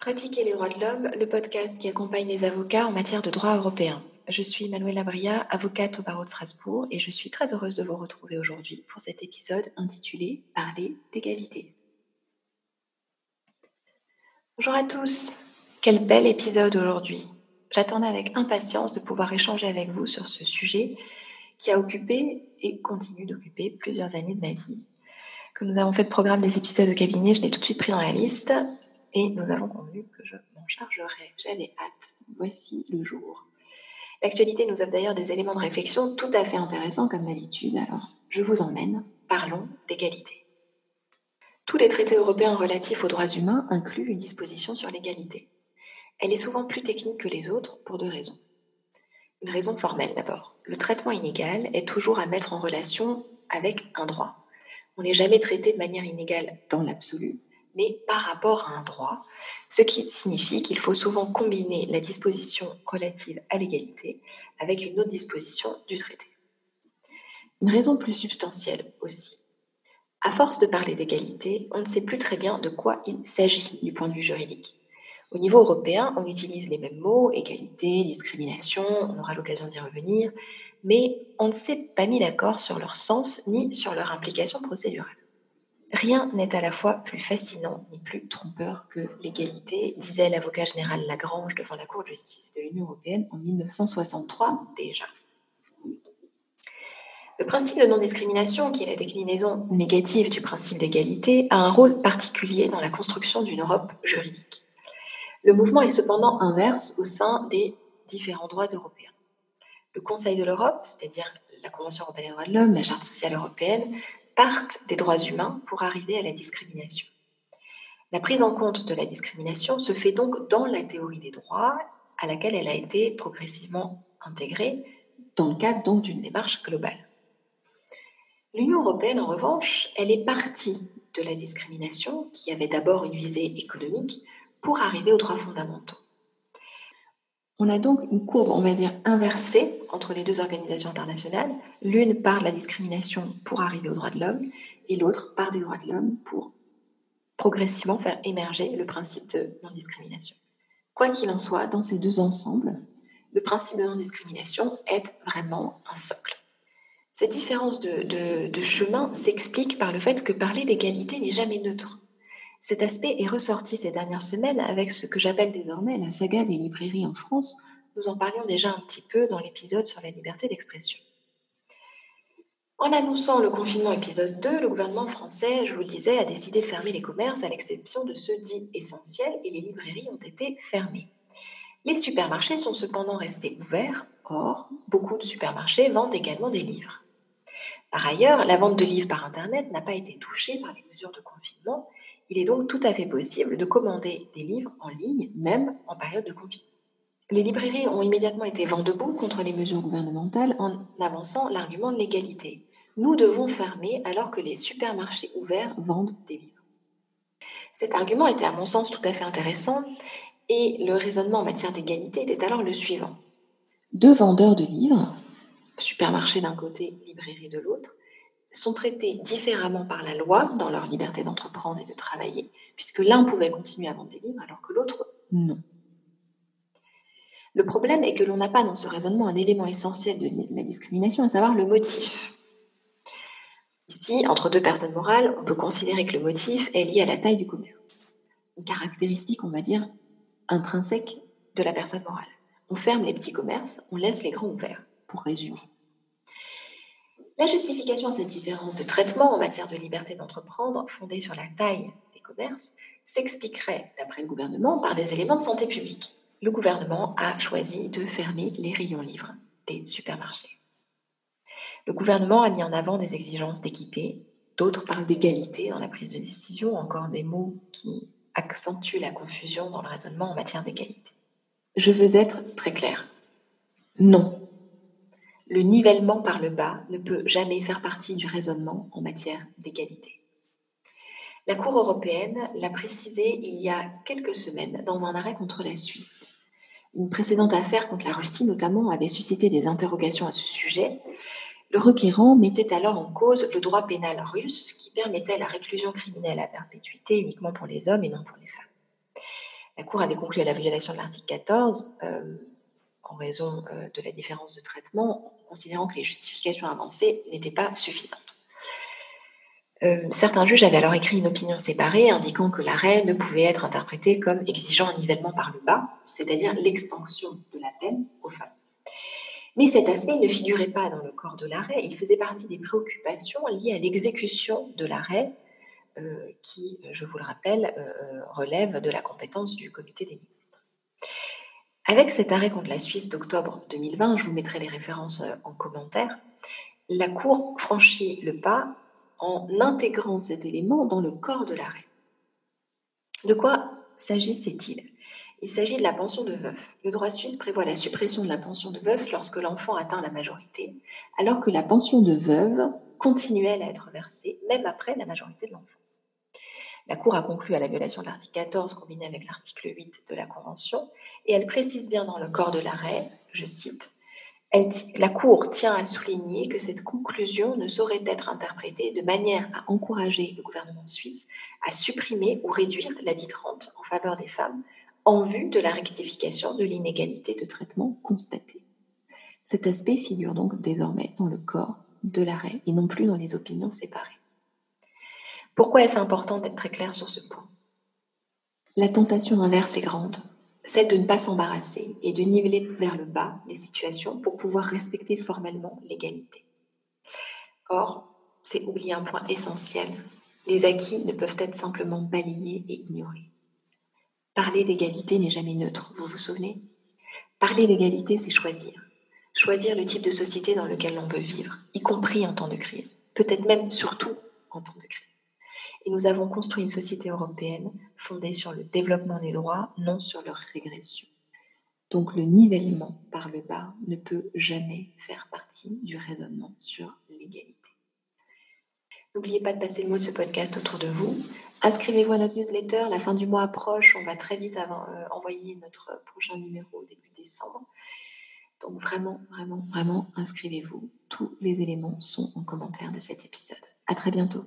Pratiquer les droits de l'homme, le podcast qui accompagne les avocats en matière de droit européen. Je suis Manuela Bria, avocate au barreau de Strasbourg, et je suis très heureuse de vous retrouver aujourd'hui pour cet épisode intitulé Parler d'égalité. Bonjour à tous, quel bel épisode aujourd'hui. J'attendais avec impatience de pouvoir échanger avec vous sur ce sujet qui a occupé et continue d'occuper plusieurs années de ma vie. Que nous avons fait le programme des épisodes de cabinet, je l'ai tout de suite pris dans la liste et nous avons convenu que je m'en chargerai. J'avais hâte. Voici le jour. L'actualité nous offre d'ailleurs des éléments de réflexion tout à fait intéressants comme d'habitude, alors je vous emmène. Parlons d'égalité. Tous les traités européens relatifs aux droits humains incluent une disposition sur l'égalité. Elle est souvent plus technique que les autres pour deux raisons. Une raison formelle d'abord. Le traitement inégal est toujours à mettre en relation avec un droit. On n'est jamais traité de manière inégale dans l'absolu, mais par rapport à un droit, ce qui signifie qu'il faut souvent combiner la disposition relative à l'égalité avec une autre disposition du traité. Une raison plus substantielle aussi. À force de parler d'égalité, on ne sait plus très bien de quoi il s'agit du point de vue juridique. Au niveau européen, on utilise les mêmes mots, égalité, discrimination, on aura l'occasion d'y revenir, mais on ne s'est pas mis d'accord sur leur sens ni sur leur implication procédurale. Rien n'est à la fois plus fascinant ni plus trompeur que l'égalité, disait l'avocat général Lagrange devant la Cour de justice de l'Union européenne en 1963 déjà. Le principe de non-discrimination, qui est la déclinaison négative du principe d'égalité, a un rôle particulier dans la construction d'une Europe juridique. Le mouvement est cependant inverse au sein des différents droits européens. Le Conseil de l'Europe, c'est-à-dire la Convention européenne des droits de l'homme, la Charte sociale européenne, des droits humains pour arriver à la discrimination. La prise en compte de la discrimination se fait donc dans la théorie des droits, à laquelle elle a été progressivement intégrée dans le cadre d'une démarche globale. L'Union européenne, en revanche, elle est partie de la discrimination, qui avait d'abord une visée économique, pour arriver aux droits fondamentaux. On a donc une courbe, on va dire, inversée entre les deux organisations internationales. L'une par la discrimination pour arriver aux droits de l'homme et l'autre par des droits de l'homme pour progressivement faire émerger le principe de non-discrimination. Quoi qu'il en soit, dans ces deux ensembles, le principe de non-discrimination est vraiment un socle. Cette différence de, de chemin s'explique par le fait que parler d'égalité n'est jamais neutre. Cet aspect est ressorti ces dernières semaines avec ce que j'appelle désormais la saga des librairies en France. Nous en parlions déjà un petit peu dans l'épisode sur la liberté d'expression. En annonçant le confinement épisode 2, le gouvernement français, je vous le disais, a décidé de fermer les commerces à l'exception de ceux dits essentiels et les librairies ont été fermées. Les supermarchés sont cependant restés ouverts, or beaucoup de supermarchés vendent également des livres. Par ailleurs, la vente de livres par Internet n'a pas été touchée par les mesures de confinement il est donc tout à fait possible de commander des livres en ligne, même en période de confinement. Les librairies ont immédiatement été vent debout contre les mesures gouvernementales en avançant l'argument de l'égalité. Nous devons fermer alors que les supermarchés ouverts vendent des livres. Cet argument était à mon sens tout à fait intéressant et le raisonnement en matière d'égalité était alors le suivant. Deux vendeurs de livres, supermarché d'un côté, librairie de l'autre, sont traités différemment par la loi dans leur liberté d'entreprendre et de travailler, puisque l'un pouvait continuer à vendre des livres alors que l'autre non. Le problème est que l'on n'a pas dans ce raisonnement un élément essentiel de la discrimination, à savoir le motif. Ici, entre deux personnes morales, on peut considérer que le motif est lié à la taille du commerce. Une caractéristique, on va dire, intrinsèque de la personne morale. On ferme les petits commerces, on laisse les grands ouverts, pour résumer. La justification à cette différence de traitement en matière de liberté d'entreprendre, fondée sur la taille des commerces, s'expliquerait, d'après le gouvernement, par des éléments de santé publique. Le gouvernement a choisi de fermer les rayons livres des supermarchés. Le gouvernement a mis en avant des exigences d'équité, d'autres parlent d'égalité dans la prise de décision, encore des mots qui accentuent la confusion dans le raisonnement en matière d'égalité. Je veux être très clair. Non, le nivellement par le bas ne peut jamais faire partie du raisonnement en matière d'égalité. La Cour européenne l'a précisé il y a quelques semaines dans un arrêt contre la Suisse. Une précédente affaire contre la Russie notamment avait suscité des interrogations à ce sujet. Le requérant mettait alors en cause le droit pénal russe qui permettait la réclusion criminelle à perpétuité uniquement pour les hommes et non pour les femmes. La Cour avait conclu à la violation de l'article 14 euh, en raison euh, de la différence de traitement, considérant que les justifications avancées n'étaient pas suffisantes. Euh, certains juges avaient alors écrit une opinion séparée indiquant que l'arrêt ne pouvait être interprété comme exigeant un nivellement par le bas, c'est-à-dire l'extension de la peine aux femmes. Mais cet aspect ne figurait pas dans le corps de l'arrêt, il faisait partie des préoccupations liées à l'exécution de l'arrêt, euh, qui, je vous le rappelle, euh, relève de la compétence du comité des ministres. Avec cet arrêt contre la Suisse d'octobre 2020, je vous mettrai les références en commentaire, la Cour franchit le pas en intégrant cet élément dans le corps de l'arrêt. De quoi s'agissait-il? Il s'agit de la pension de veuf. Le droit suisse prévoit la suppression de la pension de veuf lorsque l'enfant atteint la majorité, alors que la pension de veuve continuait à être versée même après la majorité de l'enfant. La Cour a conclu à la violation de l'article 14 combiné avec l'article 8 de la Convention, et elle précise bien dans le corps de l'arrêt, je cite, la Cour tient à souligner que cette conclusion ne saurait être interprétée de manière à encourager le gouvernement suisse à supprimer ou réduire la dite rente en faveur des femmes en vue de la rectification de l'inégalité de traitement constatée. Cet aspect figure donc désormais dans le corps de l'arrêt et non plus dans les opinions séparées. Pourquoi est-ce important d'être très clair sur ce point? La tentation inverse est grande celle de ne pas s'embarrasser et de niveler vers le bas les situations pour pouvoir respecter formellement l'égalité. Or, c'est oublier un point essentiel. Les acquis ne peuvent être simplement balayés et ignorés. Parler d'égalité n'est jamais neutre, vous vous souvenez? Parler d'égalité, c'est choisir. Choisir le type de société dans lequel l'on veut vivre, y compris en temps de crise, peut-être même surtout en temps de crise. Et nous avons construit une société européenne fondée sur le développement des droits, non sur leur régression. Donc le nivellement par le bas ne peut jamais faire partie du raisonnement sur l'égalité. N'oubliez pas de passer le mot de ce podcast autour de vous. Inscrivez-vous à notre newsletter. La fin du mois approche. On va très vite euh, envoyer notre prochain numéro début décembre. Donc vraiment, vraiment, vraiment, inscrivez-vous. Tous les éléments sont en commentaire de cet épisode. À très bientôt.